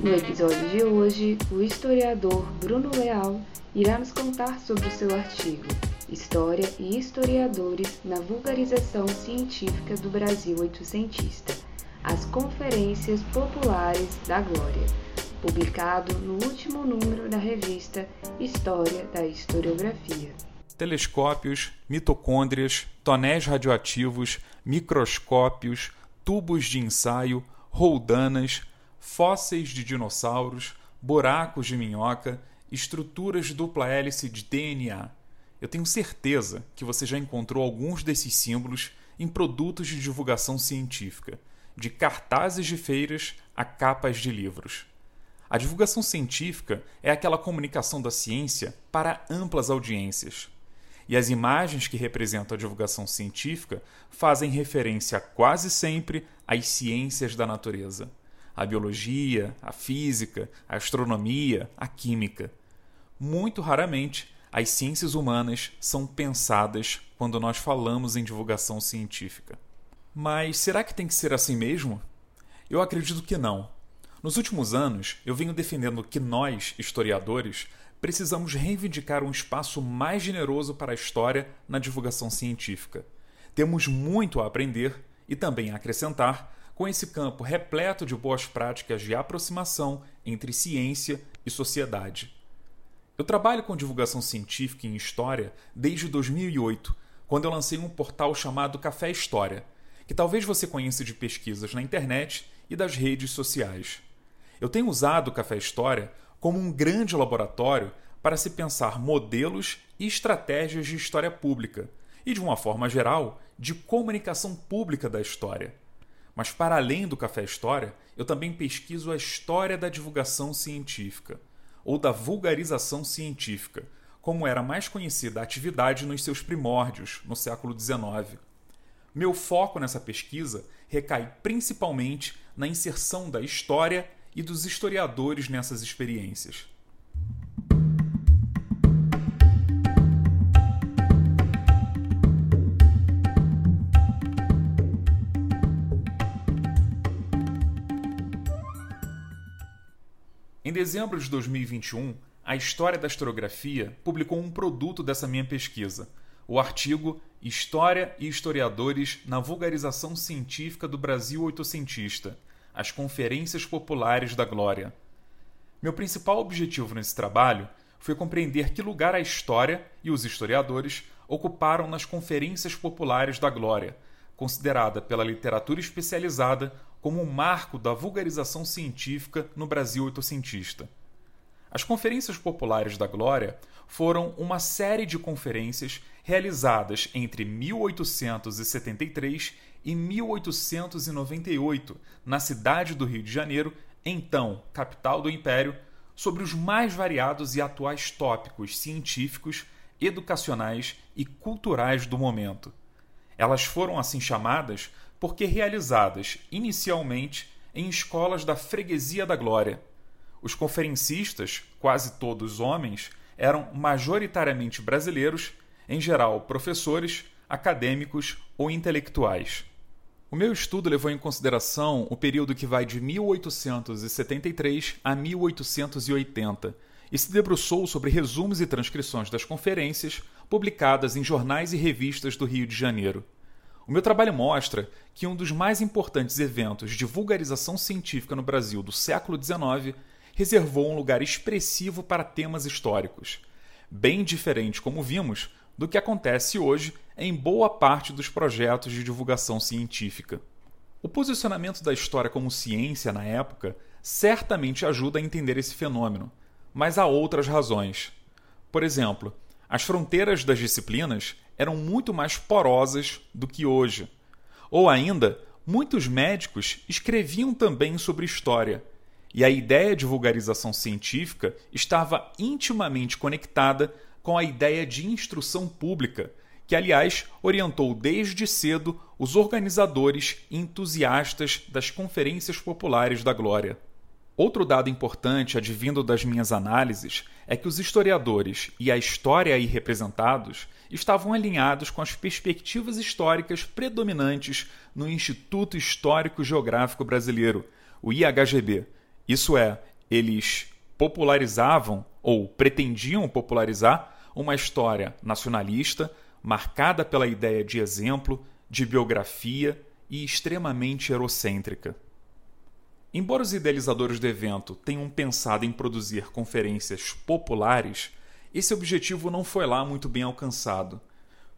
No episódio de hoje, o historiador Bruno Leal irá nos contar sobre o seu artigo História e Historiadores na Vulgarização Científica do Brasil Oitocentista As Conferências Populares da Glória publicado no último número da revista História da Historiografia. Telescópios, mitocôndrias, tonéis radioativos, microscópios, tubos de ensaio, roldanas, fósseis de dinossauros, buracos de minhoca, estruturas de dupla hélice de DNA. Eu tenho certeza que você já encontrou alguns desses símbolos em produtos de divulgação científica, de cartazes de feiras a capas de livros. A divulgação científica é aquela comunicação da ciência para amplas audiências. E as imagens que representam a divulgação científica fazem referência quase sempre às ciências da natureza. A biologia, a física, a astronomia, a química. Muito raramente, as ciências humanas são pensadas quando nós falamos em divulgação científica. Mas será que tem que ser assim mesmo? Eu acredito que não. Nos últimos anos, eu venho defendendo que nós, historiadores, precisamos reivindicar um espaço mais generoso para a história na divulgação científica. Temos muito a aprender e também a acrescentar com esse campo repleto de boas práticas de aproximação entre ciência e sociedade. Eu trabalho com divulgação científica em história desde 2008, quando eu lancei um portal chamado Café História, que talvez você conheça de pesquisas na internet e das redes sociais. Eu tenho usado o Café História como um grande laboratório para se pensar modelos e estratégias de história pública e, de uma forma geral, de comunicação pública da história. Mas, para além do Café História, eu também pesquiso a história da divulgação científica, ou da vulgarização científica, como era mais conhecida a atividade nos seus primórdios, no século XIX. Meu foco nessa pesquisa recai principalmente na inserção da história e dos historiadores nessas experiências. Em dezembro de 2021, a História da Historiografia publicou um produto dessa minha pesquisa, o artigo História e Historiadores na Vulgarização Científica do Brasil Oitocentista, as Conferências Populares da Glória. Meu principal objetivo nesse trabalho foi compreender que lugar a história e os historiadores ocuparam nas Conferências Populares da Glória, considerada pela literatura especializada como um marco da vulgarização científica no Brasil oitocentista. As Conferências Populares da Glória foram uma série de conferências realizadas entre 1873 e 1898, na cidade do Rio de Janeiro, então capital do Império, sobre os mais variados e atuais tópicos científicos, educacionais e culturais do momento. Elas foram assim chamadas porque realizadas inicialmente em escolas da Freguesia da Glória. Os conferencistas, quase todos homens, eram majoritariamente brasileiros, em geral professores, acadêmicos ou intelectuais. O meu estudo levou em consideração o período que vai de 1873 a 1880 e se debruçou sobre resumos e transcrições das conferências publicadas em jornais e revistas do Rio de Janeiro. O meu trabalho mostra que um dos mais importantes eventos de vulgarização científica no Brasil do século XIX reservou um lugar expressivo para temas históricos, bem diferente, como vimos, do que acontece hoje em boa parte dos projetos de divulgação científica. O posicionamento da história como ciência na época certamente ajuda a entender esse fenômeno, mas há outras razões. Por exemplo, as fronteiras das disciplinas eram muito mais porosas do que hoje. Ou ainda, muitos médicos escreviam também sobre história, e a ideia de vulgarização científica estava intimamente conectada com a ideia de instrução pública, que, aliás, orientou desde cedo os organizadores e entusiastas das conferências populares da Glória. Outro dado importante advindo das minhas análises é que os historiadores e a história aí representados estavam alinhados com as perspectivas históricas predominantes no Instituto Histórico Geográfico Brasileiro, o IHGB. Isso é, eles popularizavam ou pretendiam popularizar uma história nacionalista marcada pela ideia de exemplo, de biografia e extremamente eurocêntrica. Embora os idealizadores do evento tenham pensado em produzir conferências populares, esse objetivo não foi lá muito bem alcançado.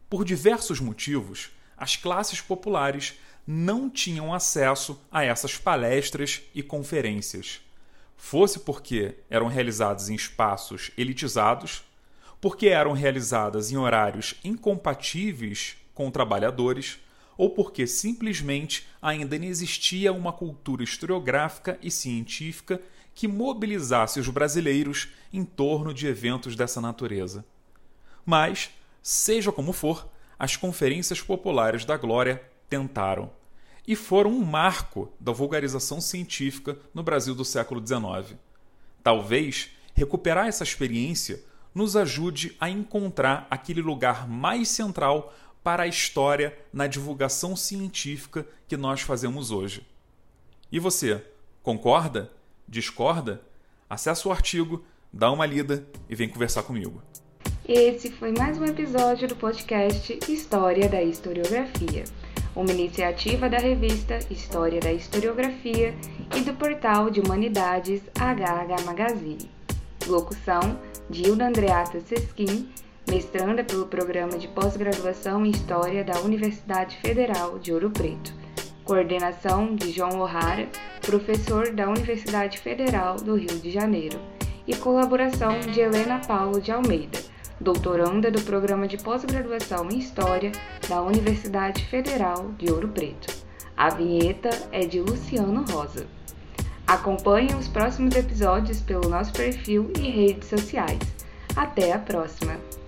Por diversos motivos, as classes populares não tinham acesso a essas palestras e conferências. Fosse porque eram realizadas em espaços elitizados, porque eram realizadas em horários incompatíveis com trabalhadores, ou porque simplesmente ainda não existia uma cultura historiográfica e científica que mobilizasse os brasileiros em torno de eventos dessa natureza. Mas, seja como for, as conferências populares da Glória tentaram e foram um marco da vulgarização científica no Brasil do século XIX. Talvez recuperar essa experiência nos ajude a encontrar aquele lugar mais central para a história na divulgação científica que nós fazemos hoje. E você, concorda? Discorda? Acesse o artigo, dá uma lida e vem conversar comigo. Esse foi mais um episódio do podcast História da Historiografia, uma iniciativa da revista História da Historiografia e do portal de Humanidades HH Magazine. Locução: Dilda Andreata Sesquim, mestranda pelo Programa de Pós-Graduação em História da Universidade Federal de Ouro Preto. Coordenação de João O'Hara, professor da Universidade Federal do Rio de Janeiro. E colaboração de Helena Paulo de Almeida, doutoranda do Programa de Pós-Graduação em História da Universidade Federal de Ouro Preto. A vinheta é de Luciano Rosa. Acompanhe os próximos episódios pelo nosso perfil e redes sociais. Até a próxima!